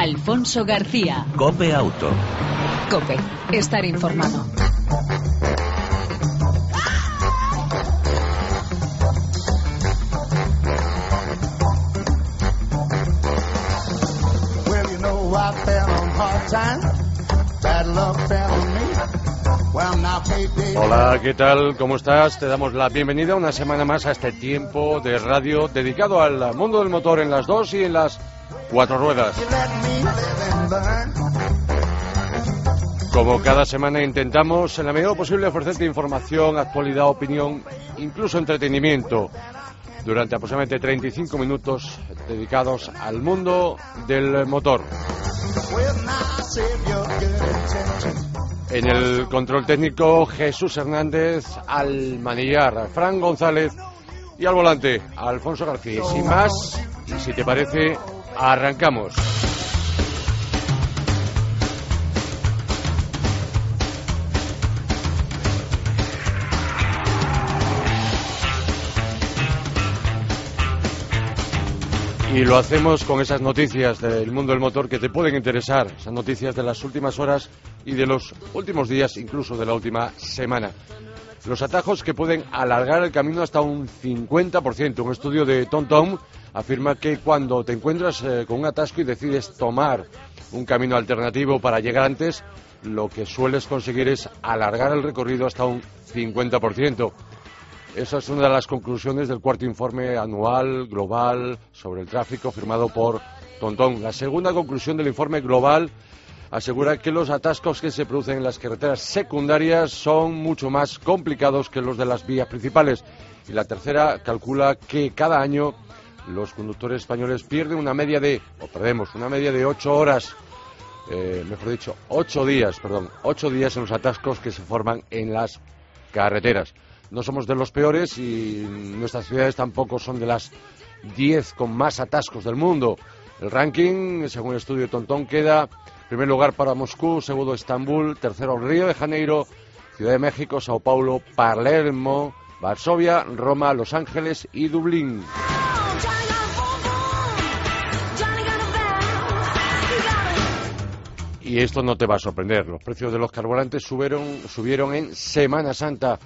Alfonso García. Cope Auto. Cope, estar informado. Well, you know I fell on hard times. Bad luck fell on me. Well, now payday. Hola, ¿qué tal? ¿Cómo estás? Te damos la bienvenida una semana más a este tiempo de radio dedicado al mundo del motor en las dos y en las cuatro ruedas. Como cada semana intentamos, en la medida posible, ofrecerte información, actualidad, opinión, incluso entretenimiento, durante aproximadamente 35 minutos dedicados al mundo del motor. En el control técnico, Jesús Hernández, al manillar, Fran González y al volante, Alfonso García. Sin más, y si te parece, arrancamos. Y lo hacemos con esas noticias del mundo del motor que te pueden interesar, esas noticias de las últimas horas y de los últimos días, incluso de la última semana. Los atajos que pueden alargar el camino hasta un 50%. Un estudio de TomTom afirma que cuando te encuentras eh, con un atasco y decides tomar un camino alternativo para llegar antes, lo que sueles conseguir es alargar el recorrido hasta un 50%. Esa es una de las conclusiones del cuarto informe anual global sobre el tráfico firmado por Tontón. La segunda conclusión del informe global asegura que los atascos que se producen en las carreteras secundarias son mucho más complicados que los de las vías principales. Y la tercera calcula que cada año los conductores españoles pierden una media de, o perdemos, una media de ocho horas, eh, mejor dicho, ocho días, perdón, ocho días en los atascos que se forman en las carreteras. No somos de los peores y nuestras ciudades tampoco son de las 10 con más atascos del mundo. El ranking, según el estudio de Tontón, queda primer lugar para Moscú, segundo Estambul, tercero Río de Janeiro, Ciudad de México, Sao Paulo, Palermo, Varsovia, Roma, Los Ángeles y Dublín. Y esto no te va a sorprender. Los precios de los carburantes subieron, subieron en Semana Santa,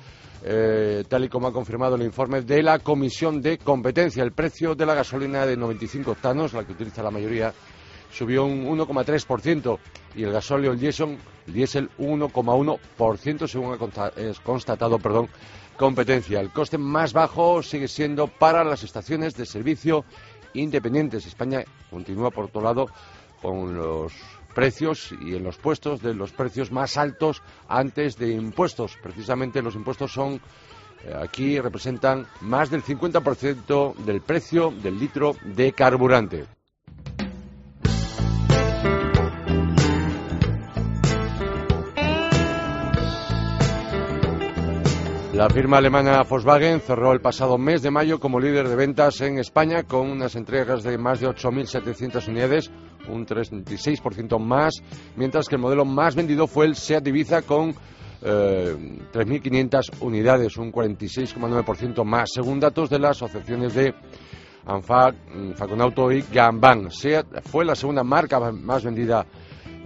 eh, tal y como ha confirmado el informe de la Comisión de Competencia. El precio de la gasolina de 95 octanos, la que utiliza la mayoría, subió un 1,3% y el gasóleo, el diésel, el diésel un 1,1% según ha constatado, perdón, competencia. El coste más bajo sigue siendo para las estaciones de servicio independientes. España continúa, por otro lado, con los precios y en los puestos de los precios más altos antes de impuestos. Precisamente los impuestos son, eh, aquí representan más del 50% del precio del litro de carburante. La firma alemana Volkswagen cerró el pasado mes de mayo como líder de ventas en España con unas entregas de más de 8.700 unidades, un 36% más, mientras que el modelo más vendido fue el Seat Ibiza con eh, 3.500 unidades, un 46,9% más, según datos de las asociaciones de ANFAC, mm, Faconauto y Gambán. Seat fue la segunda marca más vendida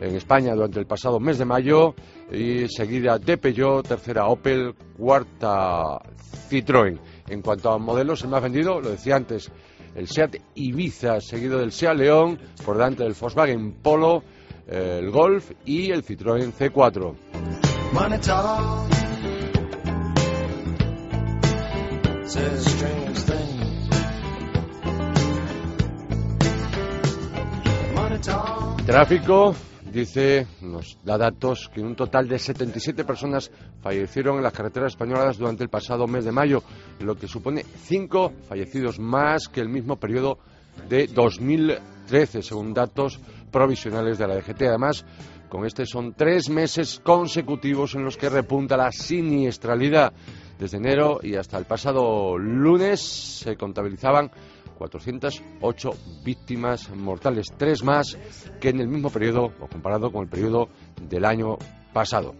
en España durante el pasado mes de mayo y seguida de Peugeot, tercera Opel, cuarta Citroën. En cuanto a modelos, el más vendido, lo decía antes, el Seat Ibiza, seguido del Seat León, por delante del Volkswagen Polo, eh, el Golf y el Citroën C4. Money talk. Says strange things. Money talk. Tráfico, dice, nos da datos que un total de 77 personas fallecieron en las carreteras españolas durante el pasado mes de mayo, lo que supone cinco fallecidos más que el mismo periodo de 2013, según datos provisionales de la DGT. Además, con este son tres meses consecutivos en los que repunta la siniestralidad. Desde enero y hasta el pasado lunes se contabilizaban 408 víctimas mortales, tres más que en el mismo periodo, o comparado con el periodo del año pasado.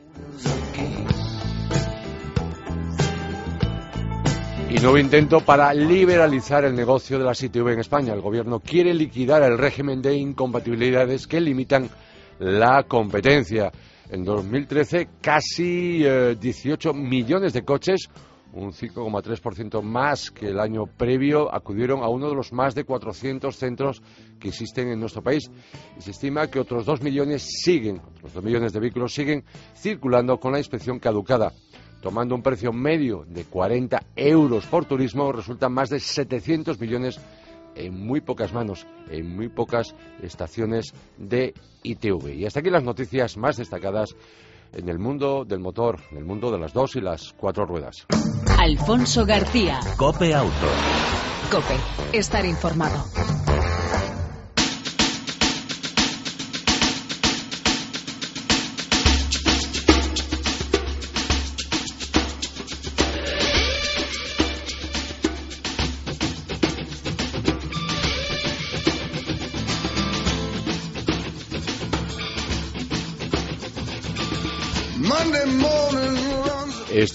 Y nuevo intento para liberalizar el negocio de las ITV en España. El gobierno quiere liquidar el régimen de incompatibilidades que limitan la competencia. En 2013, casi 18 millones de coches un 5,3% más que el año previo, acudieron a uno de los más de 400 centros que existen en nuestro país. Y se estima que otros 2 millones siguen, otros 2 millones de vehículos siguen circulando con la inspección caducada. Tomando un precio medio de 40 euros por turismo, resultan más de 700 millones en muy pocas manos, en muy pocas estaciones de ITV. Y hasta aquí las noticias más destacadas en el mundo del motor, en el mundo de las dos y las cuatro ruedas. Alfonso García. Cope Auto. Cope, estar informado.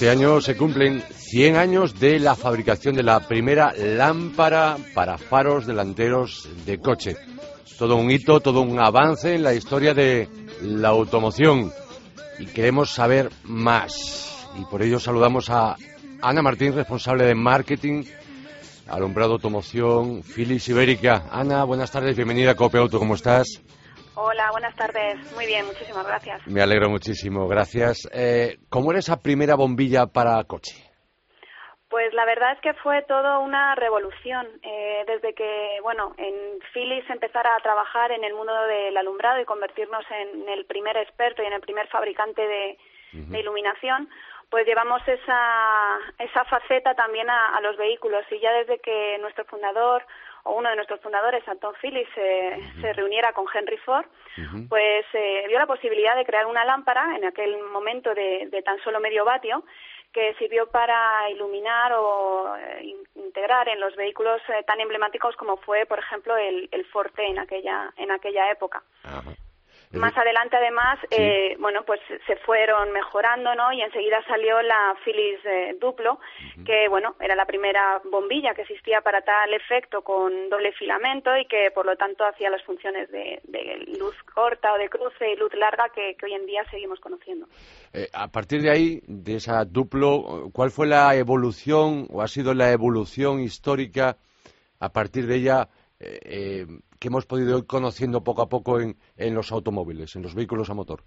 Este año se cumplen 100 años de la fabricación de la primera lámpara para faros delanteros de coche. Todo un hito, todo un avance en la historia de la automoción. Y queremos saber más. Y por ello saludamos a Ana Martín, responsable de marketing, alumbrado automoción, Filis Ibérica. Ana, buenas tardes, bienvenida a Cope Auto, ¿cómo estás? Hola, buenas tardes. Muy bien, muchísimas gracias. Me alegro muchísimo, gracias. Eh, ¿Cómo era esa primera bombilla para coche? Pues la verdad es que fue todo una revolución. Eh, desde que, bueno, en Philips empezara a trabajar en el mundo del alumbrado y convertirnos en el primer experto y en el primer fabricante de, iluminación, pues llevamos esa, esa faceta también a, a los vehículos. Y ya desde que nuestro fundador, o uno de nuestros fundadores, Anton Phillips, se reuniera con Henry Ford, pues eh, vio la posibilidad de crear una lámpara en aquel momento de, tan solo medio vatio que sirvió para iluminar o eh, integrar en los vehículos eh, tan emblemáticos como fue, por ejemplo, el, el Forte en aquella en aquella época. Más adelante, además, eh, bueno, pues se fueron mejorando, ¿no? Y enseguida salió la Philips eh, Duplo, que, bueno, era la primera bombilla que existía para tal efecto con doble filamento y que, por lo tanto, hacía las funciones de, luz corta o de cruce y luz larga que, hoy en día seguimos conociendo. Eh, a partir de ahí, de esa Duplo, ¿cuál fue la evolución o ha sido la evolución histórica a partir de ella? Eh, que hemos podido ir conociendo poco a poco en, los automóviles, en los vehículos a motor?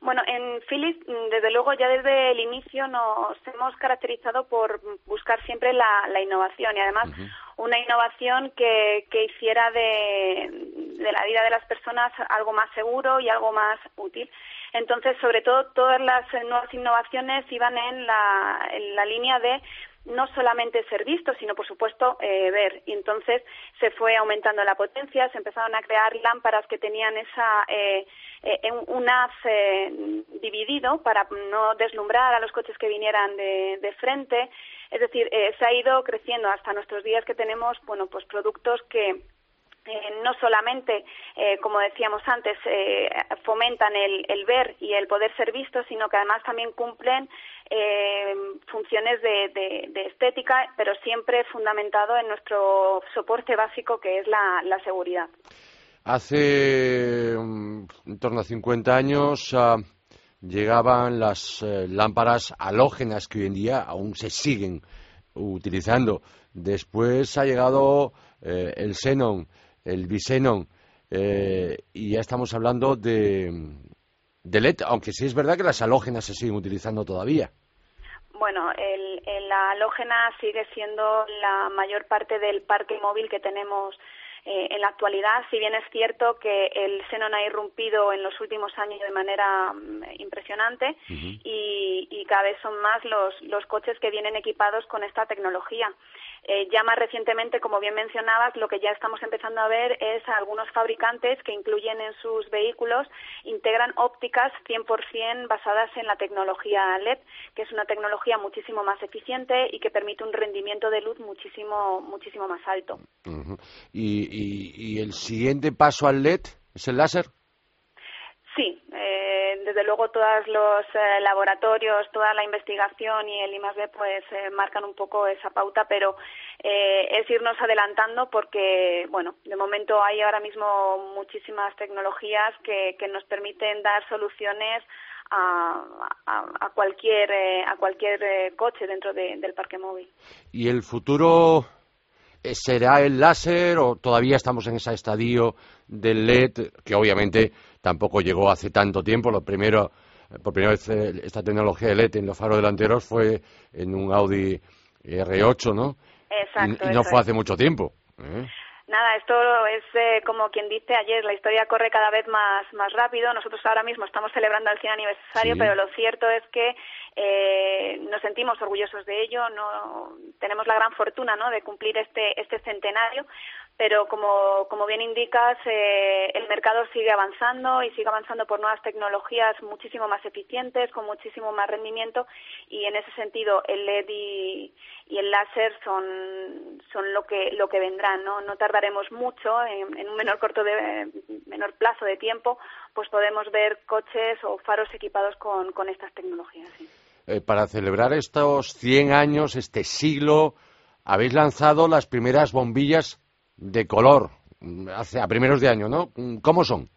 Bueno, en Philips, desde luego, ya desde el inicio nos hemos caracterizado por buscar siempre la, innovación y además una innovación que, que hiciera de, de, la vida de las personas algo más seguro y algo más útil. Entonces, sobre todo, todas las nuevas innovaciones iban en la, en la línea de no solamente ser visto, sino por supuesto eh, ver. Y entonces se fue aumentando la potencia, se empezaron a crear lámparas que tenían esa eh, eh un haz eh, dividido para no deslumbrar a los coches que vinieran de, de frente. Es decir, se ha ido creciendo hasta nuestros días que tenemos, bueno, pues productos que eh, no solamente, eh, como decíamos antes, eh, fomentan el, el, ver y el poder ser visto, sino que además también cumplen funciones de, de, estética, pero siempre fundamentado en nuestro soporte básico, que es la, seguridad. Hace um, en torno a 50 años ah, llegaban las lámparas halógenas que hoy en día aún se siguen utilizando. Después ha llegado el xenon el Bisenon, eh, y ya estamos hablando de, de LED, aunque sí es verdad que las halógenas se siguen utilizando todavía. Bueno, el, la halógena sigue siendo la mayor parte del parque móvil que tenemos eh, en la actualidad, si bien es cierto que el xenon ha irrumpido en los últimos años de manera mm, impresionante y, y, cada vez son más los, los coches que vienen equipados con esta tecnología. Eh, ya más recientemente, como bien mencionabas, lo que ya estamos empezando a ver es a algunos fabricantes que incluyen en sus vehículos, integran ópticas 100% basadas en la tecnología LED, que es una tecnología muchísimo más eficiente y que permite un rendimiento de luz muchísimo, muchísimo más alto. ¿Y, y, el siguiente paso al LED es el láser? Sí, eh, desde luego todos los eh, laboratorios, toda la investigación y el I+D pues eh, marcan un poco esa pauta, pero es irnos adelantando porque, bueno, de momento hay ahora mismo muchísimas tecnologías que, nos permiten dar soluciones a, a, cualquier a cualquier coche dentro del parque móvil. ¿Y el futuro será el láser o todavía estamos en ese estadio del LED que obviamente tampoco llegó hace tanto tiempo. Lo primero, por primera vez eh, esta tecnología de LED en los faros delanteros fue en un Audi R8, ¿no? Exacto. Y, no fue hace mucho tiempo. ¿eh? Nada, esto es eh, como quien dice ayer, la historia corre cada vez más, más rápido. Nosotros ahora mismo estamos celebrando el 100 aniversario, pero lo cierto es que eh, nos sentimos orgullosos de ello. No, tenemos la gran fortuna ¿no? de cumplir este, este centenario, pero como, como bien indicas, eh, el mercado sigue avanzando y sigue avanzando por nuevas tecnologías muchísimo más eficientes, con muchísimo más rendimiento y en ese sentido el LED y, el láser son, son lo que lo que vendrán, ¿no? No tardaremos mucho, en, un menor corto de menor plazo de tiempo, pues podemos ver coches o faros equipados con, con estas tecnologías. Eh, para celebrar estos 100 años, este siglo, habéis lanzado las primeras bombillas de color hace, a primeros de año, ¿no? ¿Cómo son?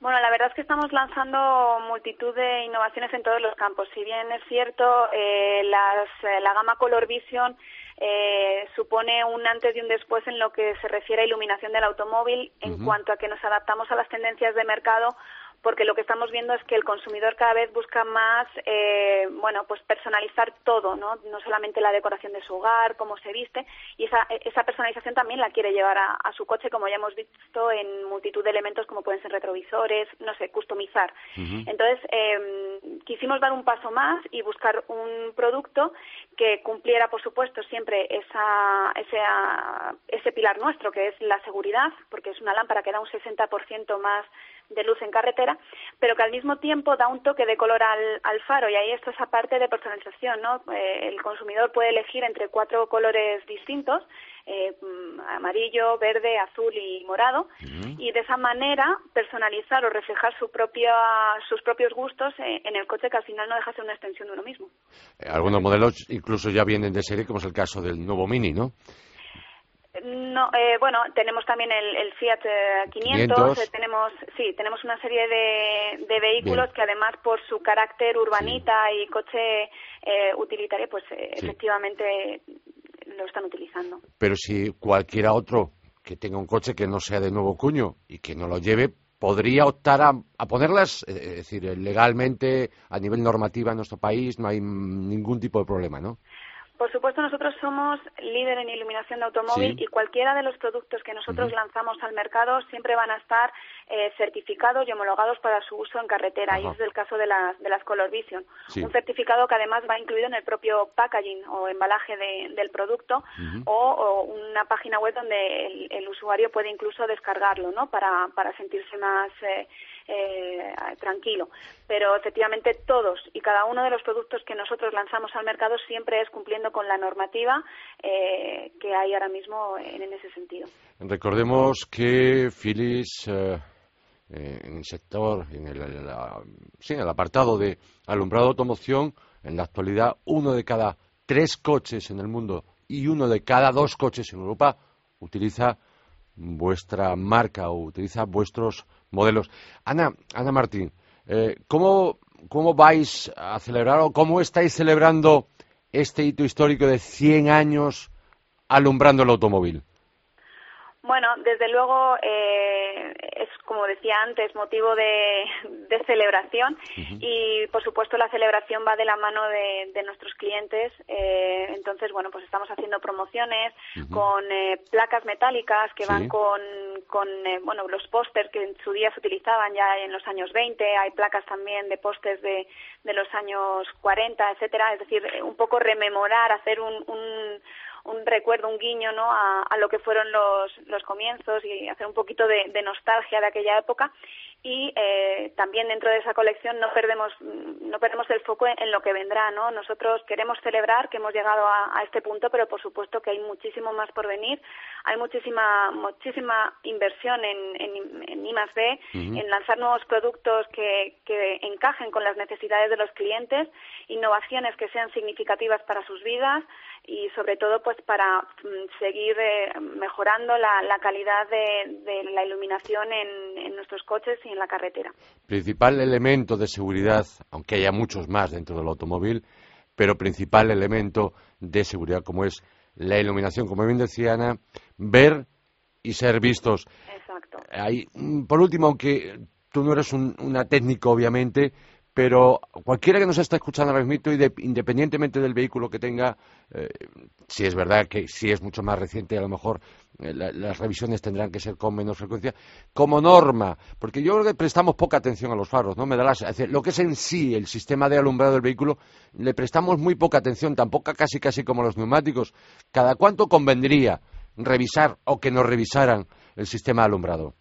Bueno, la verdad es que estamos lanzando multitud de innovaciones en todos los campos. Si bien es cierto, eh, eh, la gama Color Vision eh, supone un antes y un después en lo que se refiere a iluminación del automóvil en cuanto a que nos adaptamos a las tendencias de mercado porque lo que estamos viendo es que el consumidor cada vez busca más, eh, bueno, pues personalizar todo, ¿no? No solamente la decoración de su hogar, cómo se viste, y esa, esa personalización también la quiere llevar a, su coche, como ya hemos visto en multitud de elementos como pueden ser retrovisores, no sé, customizar. Entonces, eh, quisimos dar un paso más y buscar un producto que cumpliera, por supuesto, siempre esa, ese, ese pilar nuestro, que es la seguridad, porque es una lámpara que da un 60% más de luz en carretera, pero que al mismo tiempo da un toque de color al, al faro y ahí esto es parte de personalización, ¿no? Eh, el consumidor puede elegir entre cuatro colores distintos, eh, mm, amarillo, verde, azul y morado, y de esa manera personalizar o reflejar su propia, sus propios gustos eh, en el coche que al final no deja de ser una extensión de uno mismo. algunos modelos incluso ya vienen de serie, como es el caso del nuevo Mini, ¿no? No, eh, bueno, tenemos también el, Fiat 500, eh, tenemos, sí, tenemos una serie de, vehículos que además por su carácter urbanita y coche eh, utilitario, pues efectivamente lo están utilizando. Pero si cualquiera otro que tenga un coche que no sea de nuevo cuño y que no lo lleve, podría optar a, a ponerlas, es decir, legalmente a nivel normativa en nuestro país no hay ningún tipo de problema, ¿no? Por supuesto, nosotros somos líder en iluminación de automóvil y cualquiera de los productos que nosotros lanzamos al mercado siempre van a estar eh, certificados y homologados para su uso en carretera. Y ese es el caso de las, de las Color Vision. Un certificado que además va incluido en el propio packaging o embalaje del producto o, una página web donde el, usuario puede incluso descargarlo ¿no? para, para sentirse más. Eh, eh, tranquilo. Pero efectivamente todos y cada uno de los productos que nosotros lanzamos al mercado siempre es cumpliendo con la normativa eh, que hay ahora mismo en, ese sentido. Recordemos que Philips eh, en el sector, en el, sí, en el apartado de alumbrado automoción, en la actualidad uno de cada tres coches en el mundo y uno de cada dos coches en Europa utiliza vuestra marca o utiliza vuestros modelos. Ana, Ana Martín, eh, ¿cómo, ¿cómo vais a celebrar o cómo estáis celebrando este hito histórico de 100 años alumbrando el automóvil? Bueno, desde luego eh, es, como decía antes, motivo de, celebración y, por supuesto, la celebración va de la mano de, nuestros clientes. Eh, entonces, bueno, pues estamos haciendo promociones con eh, placas metálicas que van con, con bueno, los pósters que en su día se utilizaban ya en los años 20. Hay placas también de pósters de, de los años 40, etcétera. Es decir, un poco rememorar, hacer un un recuerdo, un guiño, ¿no? A, a lo que fueron los, los comienzos y hacer un poquito de, de nostalgia de aquella época y eh, también dentro de esa colección no perdemos no perdemos el foco en, lo que vendrá no nosotros queremos celebrar que hemos llegado a, a, este punto pero por supuesto que hay muchísimo más por venir hay muchísima muchísima inversión en en, en I más B uh -huh. en lanzar nuevos productos que, que encajen con las necesidades de los clientes innovaciones que sean significativas para sus vidas y sobre todo pues para mm, seguir eh, mejorando la, la calidad de, de, la iluminación en, en, nuestros coches y en la carretera. Principal elemento de seguridad, aunque haya muchos más dentro del automóvil, pero principal elemento de seguridad como es la iluminación, como bien decía Ana, ver y ser vistos. Exacto. Hay, mm, por último, aunque tú no eres un, una técnico, obviamente, pero cualquiera que nos está escuchando ahora mismo, independientemente del vehículo que tenga, eh, si es verdad que si es mucho más reciente, a lo mejor eh, la, las revisiones tendrán que ser con menos frecuencia, como norma, porque yo creo que prestamos poca atención a los faros, ¿no? Me da lo que es en sí el sistema de alumbrado del vehículo, le prestamos muy poca atención, tampoco casi casi como los neumáticos. ¿Cada cuánto convendría revisar o que nos revisaran el sistema de alumbrado?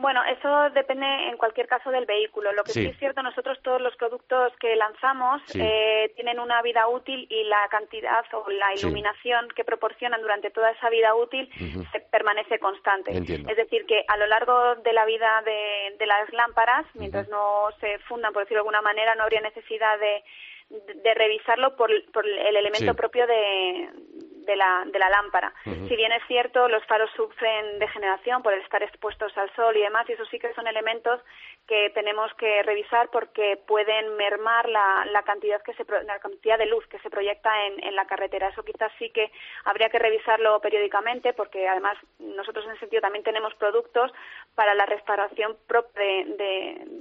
Bueno, eso depende en cualquier caso del vehículo. Lo que sí, sí es cierto, nosotros todos los productos que lanzamos sí. eh, tienen una vida útil y la cantidad o la iluminación sí. que proporcionan durante toda esa vida útil uh -huh. se permanece constante. Entiendo. Es decir, que a lo largo de la vida de, de las lámparas, mientras uh -huh. no se fundan, por decirlo de alguna manera, no habría necesidad de, de, de revisarlo por, por, el elemento propio de, de la, de la lámpara. Uh -huh. Si bien es cierto, los faros sufren degeneración por estar expuestos al sol y demás, y eso sí que son elementos que tenemos que revisar porque pueden mermar la, la cantidad que se la cantidad de luz que se proyecta en, en la carretera. Eso quizás sí que habría que revisarlo periódicamente porque además nosotros en ese sentido también tenemos productos para la restauración propia de, de,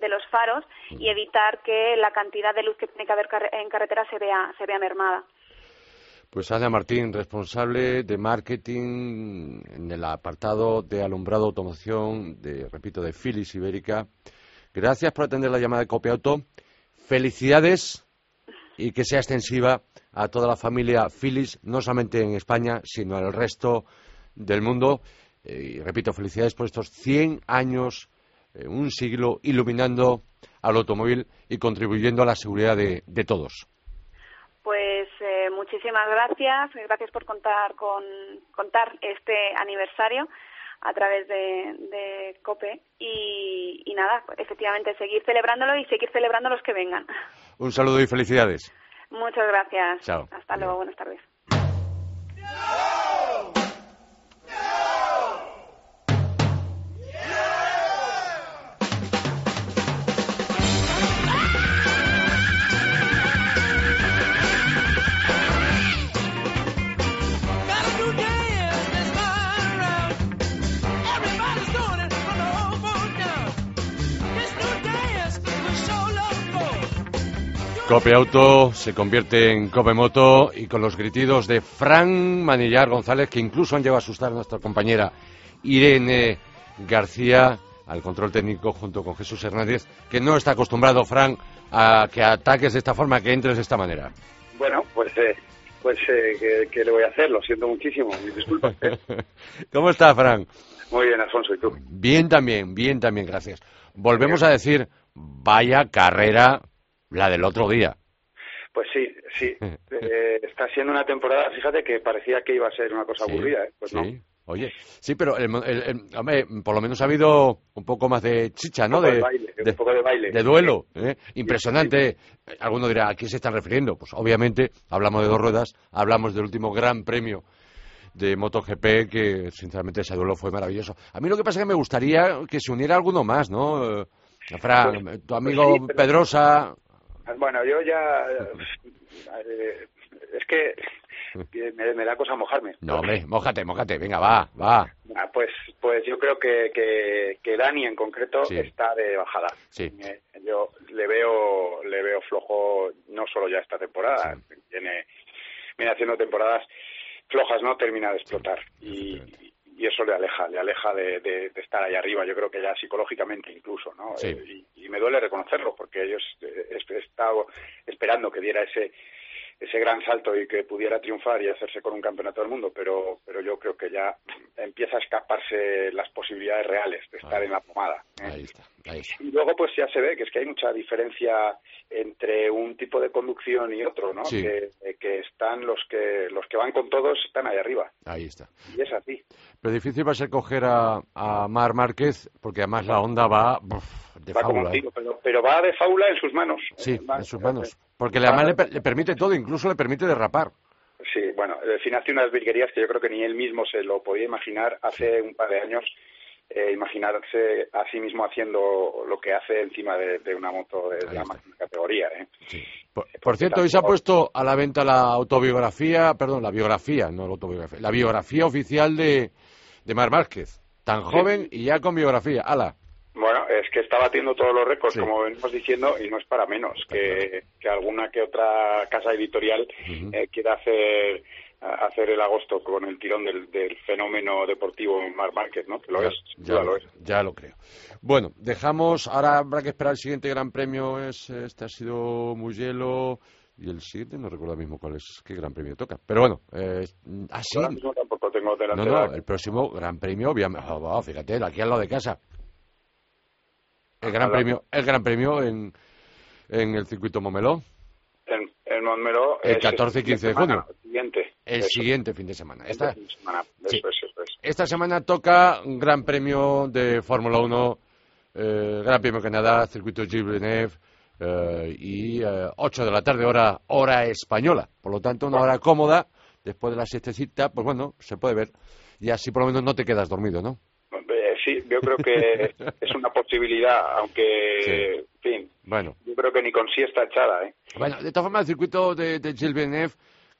de los faros y evitar que la cantidad de luz que tiene que haber en carretera se vea, se vea mermada. Pues Ana Martín, responsable de marketing en el apartado de alumbrado automoción, de, repito, de Philips Ibérica. Gracias por atender la llamada de Copiauto. Felicidades y que sea extensiva a toda la familia Philips, no solamente en España, sino al resto del mundo. Eh, y repito, felicidades por estos 100 años, eh, un siglo, iluminando al automóvil y contribuyendo a la seguridad de, de todos. Pues muchísimas gracias, gracias por contar con contar este aniversario a través de, de COPE y, y, nada, efectivamente seguir celebrándolo y seguir celebrando los que vengan. Un saludo y felicidades. Muchas gracias. Chao. Hasta luego, buenas tardes. Cope Auto se convierte en Cope Moto y con los gritidos de Fran Manillar González, que incluso han llevado a asustar a nuestra compañera Irene García al control técnico junto con Jesús Hernández, que no está acostumbrado, Fran, a que ataques de esta forma, que entres de esta manera. Bueno, pues, eh, pues eh, ¿qué, ¿qué, le voy a hacer? Lo siento muchísimo, mis disculpas. ¿Cómo está, Fran? Muy bien, Alfonso, ¿y tú? Bien también, bien también, gracias. Volvemos a decir, vaya carrera la del otro día. Pues sí, sí. Eh, está siendo una temporada, fíjate que parecía que iba a ser una cosa sí, aburrida, ¿eh? Pues sí. no. Oye, sí, pero el, el, el, hombre, por lo menos ha habido un poco más de chicha, ¿no? De, de, baile, de, un poco de baile. De duelo, ¿eh? Impresionante. Alguno dirá, ¿a quién se están refiriendo? Pues obviamente hablamos de dos ruedas, hablamos del último gran premio de MotoGP, que sinceramente ese duelo fue maravilloso. A mí lo que pasa es que me gustaría que se uniera alguno más, ¿no? Fran, pues, tu amigo pues pero... Pedrosa, bueno, yo ya. Eh, es que me, me, da cosa mojarme. No, hombre, mójate, mójate, venga, va, va. Ah, pues, pues yo creo que, que, que Dani en concreto sí. está de bajada. Sí. Eh, yo le veo, le veo flojo, no solo ya esta temporada, sí. viene, viene haciendo temporadas flojas, ¿no? Termina de explotar. Y, y eso le aleja, le aleja de, de, de, estar ahí arriba, yo creo que ya psicológicamente incluso, ¿no? Sí. Eh, y, y, me duele reconocerlo, porque ellos eh, he estado esperando que diera ese ese gran salto y que pudiera triunfar y hacerse con un campeonato del mundo, pero, pero yo creo que ya empieza a escaparse las posibilidades reales de estar en la pomada. ¿eh? Ahí está, ahí está. Y luego pues ya se ve que es que hay mucha diferencia entre un tipo de conducción y otro, ¿no? Sí. Que, que están los que los que van con todos están ahí arriba. Ahí está. Y es así. Pero difícil va a ser coger a, a Mar Márquez, porque además la onda va de va como fábula. ¿eh? tiro, pero, pero va de fábula en sus manos. Sí, Va- en sus manos. Porque además le, per- le permite todo, incluso le permite derrapar. Sí, bueno, el fin hace unas virguerías que yo creo que ni él mismo se lo podía imaginar hace un par de años, eh, imaginarse a sí mismo haciendo lo que hace encima de, de una moto de, la máxima categoría. ¿eh? Sí. Por, por cierto, hoy se ha puesto a la venta la autobiografía, perdón, la biografía, no la autobiografía, la biografía oficial de, de Mar Márquez. Tan joven y ya con biografía. ¡Hala! Bueno, es que está batiendo todos los récords, Sí. como venimos diciendo, y no es para menos que, que alguna que otra casa editorial eh, quiera hacer hacer el agosto con el tirón del, del fenómeno deportivo Mar Márquez, ¿no? Que lo ya, es, ya lo, es. ya lo creo. Bueno, dejamos, ahora habrá que esperar el siguiente gran premio, es este ha sido Mugello y el siguiente no recuerdo ahora mismo cuál es, qué gran premio toca. Pero bueno, eh, sí, Ahora mismo tampoco tengo no, delante no, el próximo gran premio, obviamente, oh, fíjate, aquí al lado de casa. El gran premio, el gran premio en, en el circuito Momeló, en, en Montmeló El es 14 y 15 de junio. Siguiente. el Eso, siguiente fin de semana. Esta, fin de semana. Sí. Eso es, eso es. esta semana toca un gran premio de Fórmula 1, eh, Gran Premio Canadá, circuito Gilles Villeneuve, eh, y eh, 8 de la tarde, hora, hora española. Por lo tanto, una hora cómoda, después de la siestecita, pues bueno, se puede ver. Y así por lo menos no te quedas dormido, ¿no? Sí, yo creo que es una posibilidad, aunque, Sí. en fin, Bueno, yo creo que ni con siesta echada, ¿eh? bueno de todas formas, el circuito de, de Gilles Villeneuve,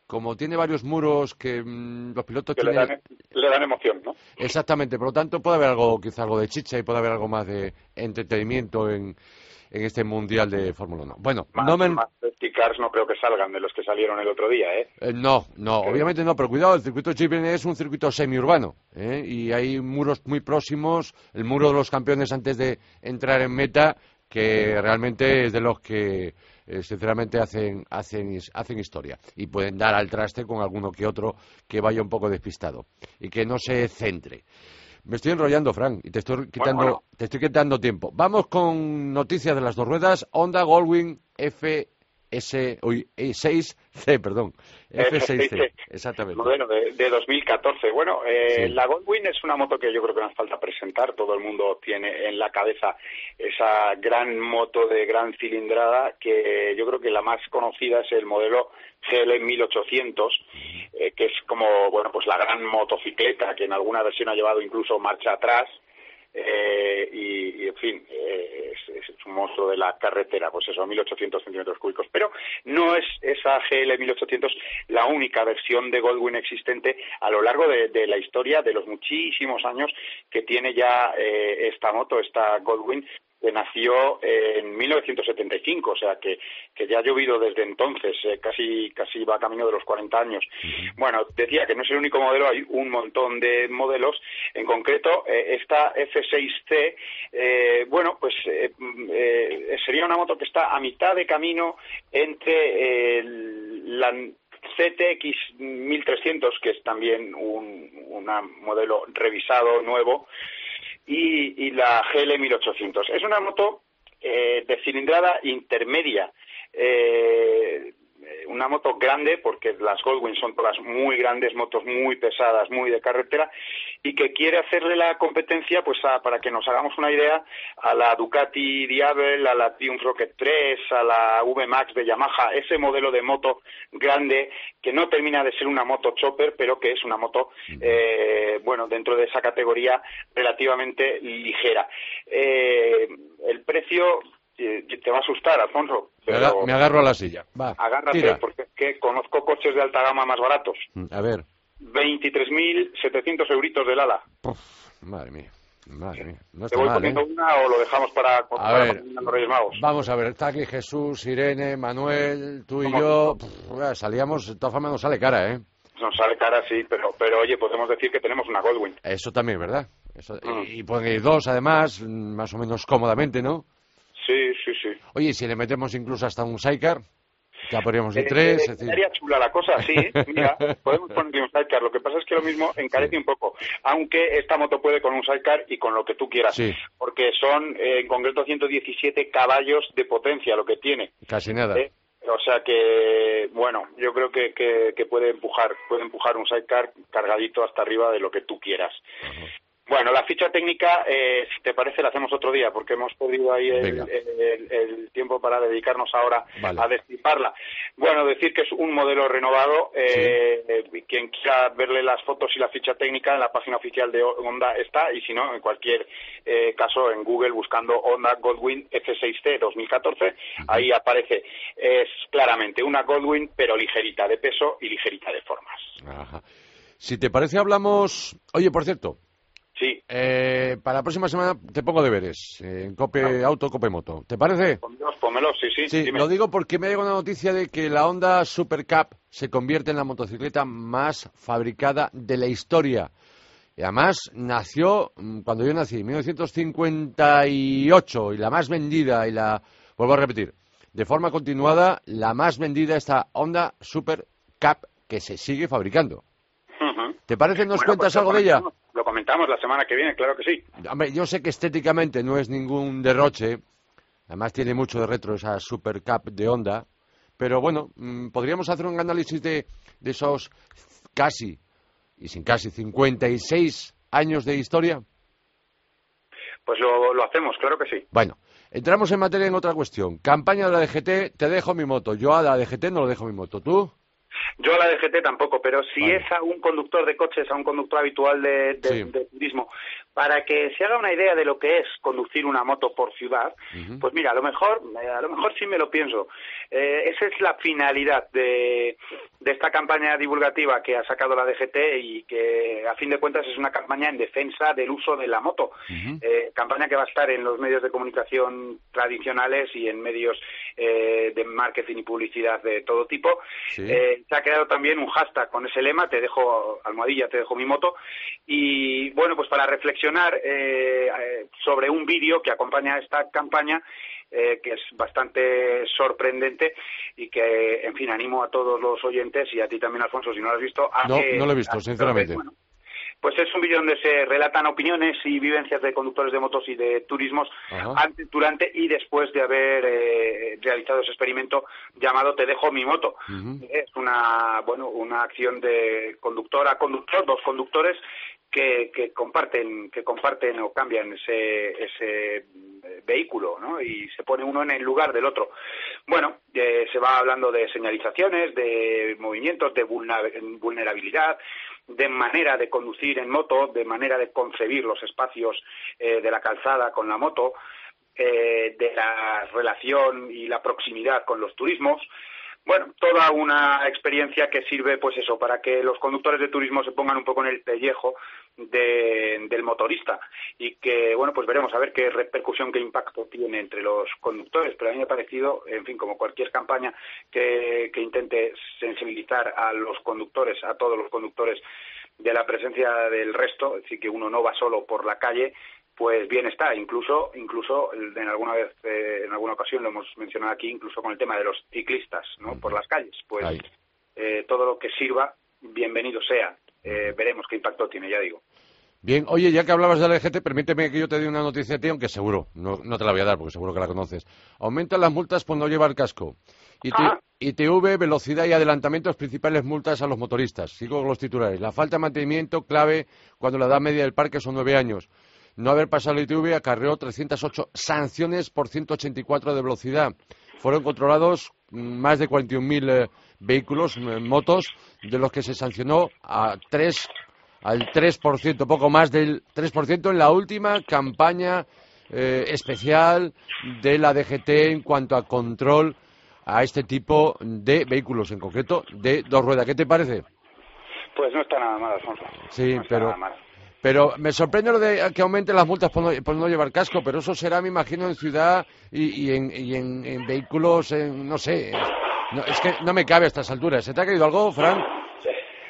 como tiene varios muros que mm, los pilotos Que le dan, le dan emoción, ¿no? Exactamente, por lo tanto puede haber algo, quizá algo de chicha y puede haber algo más de entretenimiento en, en este mundial de Fórmula 1. Bueno, Más, no me... más safety cars no creo que salgan de los que salieron el otro día, ¿eh? eh, no, no, obviamente no, pero cuidado, el circuito Chipren es un circuito semiurbano ¿eh? y hay muros muy próximos, el muro de los campeones antes de entrar en meta, que realmente es de los que eh, sinceramente hacen, hacen, hacen historia y pueden dar al traste con alguno que otro que vaya un poco despistado y que no se centre. Me estoy enrollando, Frank, y te estoy quitando, bueno. te estoy quitando tiempo. Vamos con noticias de las dos ruedas. Honda Goldwing FS, uy, eh, 6C, perdón. F6C, F6C. exactamente. Modelo de, de 2014. Bueno, eh, Sí. la Goldwing es una moto que yo creo que no hace falta presentar. Todo el mundo tiene en la cabeza esa gran moto de gran cilindrada que yo creo que la más conocida es el modelo GL 1800, eh, que es como, bueno, pues la gran motocicleta que en alguna versión ha llevado incluso marcha atrás. Eh, y, y, en fin, eh, es, un monstruo de la carretera, pues eso, 1800 centímetros cúbicos. Pero no es esa GL 1800 la única versión de Goldwyn existente a lo largo de, de la historia de los muchísimos años que tiene ya eh, esta moto, esta Goldwyn, que nació en 1975, o sea que, que ya ha llovido desde entonces, eh, casi, casi va camino de los 40 años. Bueno, decía que no es el único modelo, hay un montón de modelos. En concreto, eh, esta F6C, eh, bueno, pues eh, sería una moto que está a mitad de camino entre la CTX 1300, que es también un una modelo revisado, nuevo, y, y la GL 1800. Es una moto eh, de cilindrada intermedia. Eh, una moto grande, porque las Goldwyn son todas muy grandes, motos muy pesadas, muy de carretera, y que quiere hacerle la competencia, pues a- para que nos hagamos una idea, a la Ducati Diabel, a la Triumph Rocket 3, a la V-Max de Yamaha, ese modelo de moto grande que no termina de ser una moto chopper, pero que es una moto, eh, bueno, dentro de esa categoría relativamente ligera. Eh, el precio eh, te va a asustar, Alfonso, pero me agarro a la silla. Va, agárrate tira. porque es que conozco coches de alta gama más baratos. Mm, A ver. 23.700 euritos del ala. Puf, madre mía. Madre mía. No ¿Te voy mal, poniendo ¿eh? una o lo dejamos para, A ver, los Reyes Magos? vamos a ver, está aquí Jesús, Irene, Manuel, tú y yo, salíamos, de todas formas nos sale cara, ¿eh? Nos sale cara, sí, pero, pero oye, podemos decir que tenemos una Goldwyn. Eso también, ¿verdad? Eso, Mm. Y pueden ir dos, además, más o menos cómodamente, ¿no? Sí, sí. Oye, ¿y si le metemos incluso hasta un sidecar, Ya podríamos ir Eh, tres, eh. Estaría chula la cosa, sí. Mira, podemos poner un sidecar. Lo que pasa es que lo mismo encarece un poco. Aunque esta moto puede con un sidecar y con lo que tú quieras. Sí. Porque son, eh, en concreto, 117 caballos de potencia lo que tiene. Casi nada. ¿eh? O sea que, bueno, yo creo que, que, que puede empujar, puede empujar un sidecar cargadito hasta arriba de lo que tú quieras. Bueno, la ficha técnica, eh, si te parece, la hacemos otro día, porque hemos podido ahí el, Venga. el- el tiempo para dedicarnos ahora Vale. a destriparla. Bueno, decir que es un modelo renovado. eh, eh, quien quiera verle las fotos y la ficha técnica en la página oficial de Honda está, y si no, en cualquier eh, caso en Google buscando Honda Goldwyn F6T 2014, ahí aparece. Es claramente una Goldwyn, pero ligerita de peso y ligerita de formas. Ajá. Si te parece, hablamos. Oye, por cierto, Sí, eh, para la próxima semana te pongo deberes eh, en Cope Auto, Cope Moto. ¿Te parece? pónmelos, pónmelos, sí, sí. Sí, dime. lo digo porque me ha llegado una noticia de que la Honda Super Cup se convierte en la motocicleta más fabricada de la historia. Y además nació mm, cuando yo nací, en 1958, y la más vendida, y la, vuelvo a repetir, de forma continuada, la más vendida esta Honda Super Cup que se sigue fabricando. ¿Te parece? ¿Nos Bueno, cuentas pues lo algo de ella? Lo comentamos la semana que viene, claro que sí. Hombre, yo sé que estéticamente no es ningún derroche, además tiene mucho de retro esa Super Cup de Honda, pero bueno, mm, podríamos hacer un análisis de, de esos casi, y sin casi, 56 años de historia. Pues lo, lo hacemos, claro que sí. Bueno, entramos en materia en otra cuestión. Campaña de la DGT, te dejo mi moto. Yo a la DGT no le dejo mi moto. ¿Tú? Yo a la DGT tampoco, pero si Vale. es a un conductor de coches, a un conductor habitual de, de- Sí. de turismo, para que se haga una idea de lo que es conducir una moto por ciudad, pues mira, a lo mejor, eh, a lo mejor sí me lo pienso. Eh, esa es la finalidad de, de esta campaña divulgativa que ha sacado la DGT y que a fin de cuentas es una campaña en defensa del uso de la moto. Eh, campaña que va a estar en los medios de comunicación tradicionales y en medios eh, de marketing y publicidad de todo tipo. Sí. Eh, se ha creado también un hashtag con ese lema, te dejo almohadilla, te dejo mi moto. Y bueno, pues para reflexionar eh, eh, sobre un vídeo que acompaña a esta campaña, eh, que es bastante sorprendente y que, en fin, animo a todos los oyentes y a ti también, Alfonso, si no lo has visto. A No, que- no lo he visto, a- sinceramente. bueno, pues es un vídeo donde se relatan opiniones y vivencias de conductores de motos y de turismos Ajá. antes, durante y después de haber eh, realizado ese experimento llamado Te dejo mi moto. Es una, bueno, una acción de conductor a conductor, dos conductores que, que comparten que comparten o cambian ese, ese eh, vehículo ¿no? y se pone uno en el lugar del otro. Bueno, eh, se va hablando de señalizaciones, de movimientos, de vulnerabilidad, de manera de conducir en moto, de manera de concebir los espacios eh, de la calzada con la moto, eh, de la relación y la proximidad con los turismos. Bueno, toda una experiencia que sirve, pues eso, para que los conductores de turismo se pongan un poco en el pellejo de- del motorista y que, bueno, pues veremos a ver qué repercusión, qué impacto tiene entre los conductores. Pero a mí me ha parecido, en fin, como cualquier campaña que, que intente sensibilizar a los conductores, a todos los conductores de la presencia del resto, es decir, que uno no va solo por la calle, pues bien está. Incluso, incluso en alguna vez, eh, en alguna ocasión lo hemos mencionado aquí, incluso con el tema de los ciclistas, ¿no? Por las calles, pues eh, todo lo que sirva, bienvenido sea. Eh, veremos qué impacto tiene, ya digo. Bien, oye, ya que hablabas de la DGT, permíteme que yo te dé una noticia a ti, aunque seguro, no, no te la voy a dar porque seguro que la conoces. Aumentan las multas por no llevar casco. IT- Ah. ITV, velocidad y adelantamientos, principales multas a los motoristas. Sigo con los titulares. La falta de mantenimiento clave cuando la edad media del parque son nueve años. No haber pasado el ITV acarreó 308 sanciones por 184 de velocidad. Fueron controlados más de 41.000 eh, vehículos, motos, de los que se sancionó a tres al 3%, poco más del 3% en la última campaña eh, especial de la DGT en cuanto a control a este tipo de vehículos, en concreto de dos ruedas. ¿Qué te parece? Pues no está nada mal, Alfonso. Sí, No está pero- nada mal. Pero me sorprende lo de que aumenten las multas por no, por no llevar casco, pero eso será, me imagino, en ciudad y, y en, y en- en vehículos, en- no sé. No, es que no me cabe a estas alturas. ¿Se te ha caído algo, Fran?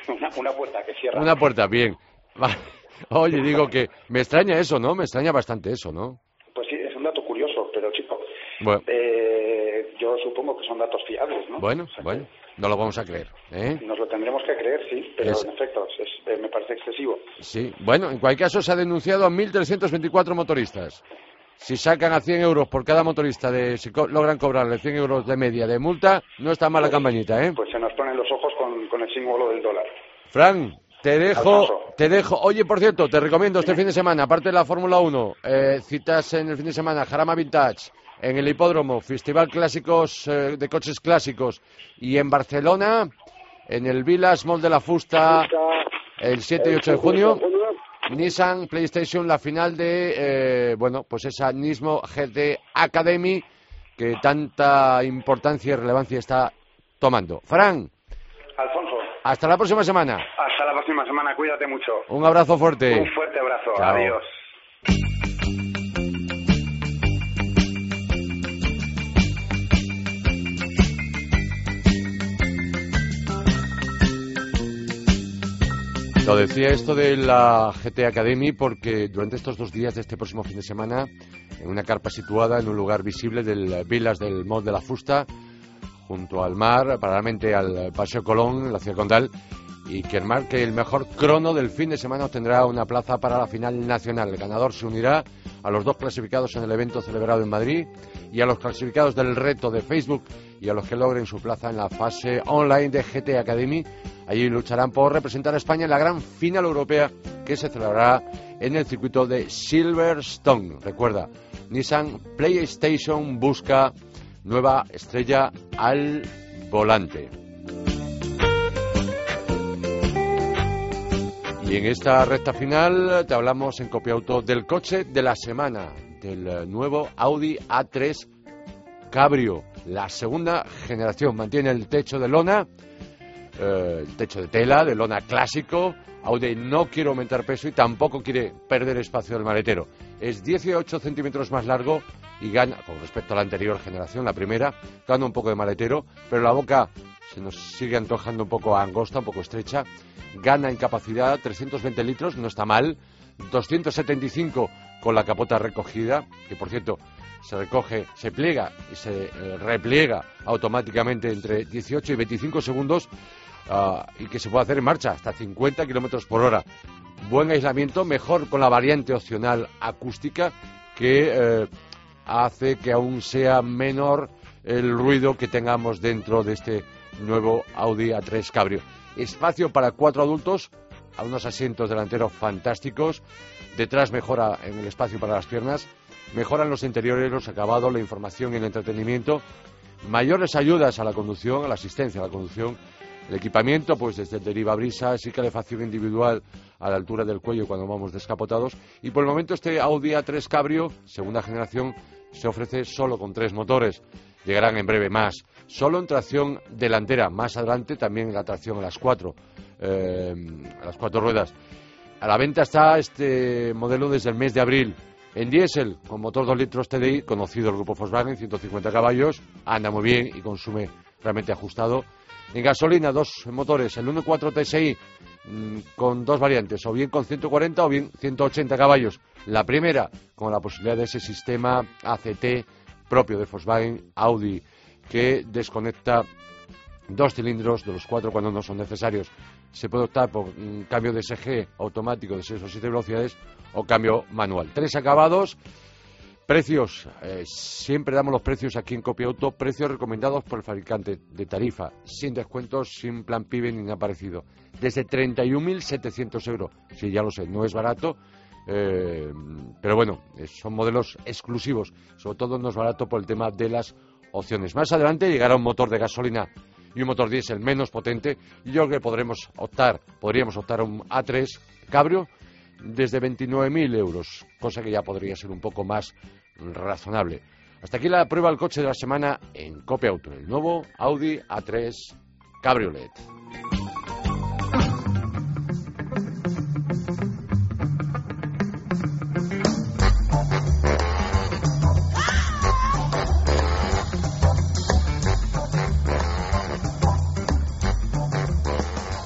Una, una puerta que cierra. Una puerta, bien. Oye, digo que me extraña eso, ¿no? Me extraña bastante eso, ¿no? Pues sí, es un dato curioso, pero chico, Bueno, eh, yo supongo que son datos fiables, ¿no? Bueno, bueno, no lo vamos a creer. ¿eh? Nos lo tendremos que creer, sí, pero en efecto eh, me parece excesivo. Sí, bueno, en cualquier caso se ha denunciado a 1.324 motoristas. Si sacan a 100 euros por cada motorista, de, si logran cobrarle 100 euros de media de multa, no está mal la campañita, ¿eh? Pues se nos ponen los ojos con, con el símbolo del dólar. Fran, te dejo, te dejo. Oye, por cierto, te recomiendo este fin de semana, aparte de la Fórmula 1, eh, citas en el fin de semana Jarama Vintage, en el Hipódromo, Festival Clásicos eh, de Coches Clásicos, y en Barcelona, en el Vilas Mall de la Fusta, el 7 y 8 de junio, Nissan PlayStation, la final de, eh, bueno, pues esa Nismo GT Academy, que tanta importancia y relevancia está tomando. Fran. Alfonso. Hasta la próxima semana. Hasta la próxima semana, cuídate mucho. Un abrazo fuerte. Un fuerte abrazo, adiós. Lo decía esto de la GT Academy porque durante estos dos días de este próximo fin de semana, en una carpa situada en un lugar visible del Vilas del Mod de la Fusta, junto al mar, paralelamente al Paseo Colón, la ciudad condal, y que marque el mejor crono del fin de semana obtendrá una plaza para la final nacional. El ganador se unirá a los dos clasificados en el evento celebrado en Madrid y a los clasificados del reto de Facebook y a los que logren su plaza en la fase online de GT Academy. Allí lucharán por representar a España en la gran final europea que se celebrará en el circuito de Silverstone. Recuerda, Nissan PlayStation busca nueva estrella al volante. Y en esta recta final te hablamos en Copia Auto del coche de la semana, del nuevo Audi A3 Cabrio, la segunda generación. Mantiene el techo de lona, eh, el techo de tela, de lona clásico. Audi no quiere aumentar peso y tampoco quiere perder espacio del maletero. Es 18 centímetros más largo y gana, con respecto a la anterior generación, la primera, gana un poco de maletero, pero la boca se nos sigue antojando un poco angosta, un poco estrecha. Gana en capacidad 320 litros, no está mal. 275 con la capota recogida, que por cierto se recoge, se pliega y se eh, repliega automáticamente entre 18 y 25 segundos y que se puede hacer en marcha hasta 50 kilómetros por hora. Buen aislamiento, mejor con la variante opcional acústica que eh, hace que aún sea menor el ruido que tengamos dentro de este nuevo Audi A3 Cabrio. Espacio para cuatro adultos, a unos asientos delanteros fantásticos. Detrás mejora en el espacio para las piernas. Mejoran los interiores, los acabados, la información y el entretenimiento. Mayores ayudas a la conducción, a la asistencia a la conducción. El equipamiento, pues desde el derivabrisas y calefacción individual a la altura del cuello cuando vamos descapotados. Y por el momento este Audi A3 Cabrio, segunda generación, se ofrece solo con tres motores. Llegarán en breve más. Solo en tracción delantera. Más adelante también la tracción a las cuatro, eh, a las cuatro ruedas. A la venta está este modelo desde el mes de abril. En diésel, con motor 2 litros TDI, conocido el grupo Volkswagen, 150 caballos, anda muy bien y consume realmente ajustado. En gasolina, dos motores, el 1.4 TSI mm, con dos variantes, o bien con 140 o bien 180 caballos. La primera, con la posibilidad de ese sistema ACT propio de Volkswagen Audi, que desconecta dos cilindros de los cuatro cuando no son necesarios. Se puede optar por un cambio de SG automático de 6 o 7 velocidades o cambio manual. Tres acabados. Precios, eh, siempre damos los precios aquí en Copia Auto, precios recomendados por el fabricante de tarifa, sin descuentos, sin plan PIB ni nada parecido. Desde 31.700 euros. Sí, ya lo sé, no es barato, eh, pero bueno, son modelos exclusivos. Sobre todo no es barato por el tema de las opciones. Más adelante llegará un motor de gasolina y un motor diésel menos potente y yo creo que podremos optar, podríamos optar a un A3 Cabrio desde 29.000 euros, cosa que ya podría ser un poco más razonable. Hasta aquí la prueba del coche de la semana en Copia Auto, el nuevo Audi A3 Cabriolet.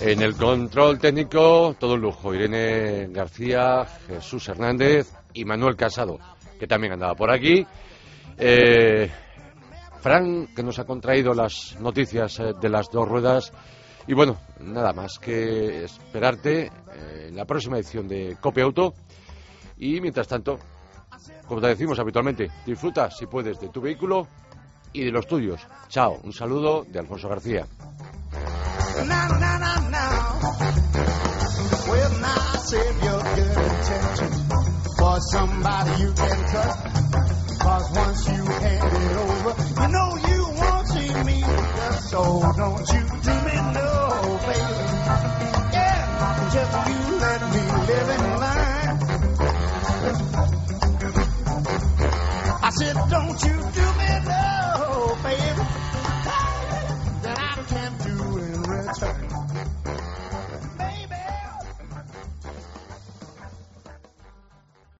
En el control técnico, todo lujo. Irene García, Jesús Hernández y Manuel Casado, que también andaba por aquí. Eh, Fran, que nos ha contraído las noticias eh, de las dos ruedas. Y bueno, nada más que esperarte eh, en la próxima edición de Copia Auto. Y mientras tanto, como te decimos habitualmente, disfruta si puedes de tu vehículo y de los tuyos. Chao, un saludo de Alfonso García. Well, now, save your good intentions for somebody you can trust. Cause once you hand it over, you know you won't see me. So don't you do me no favor. Yeah, just you let me live in line. I said, don't you do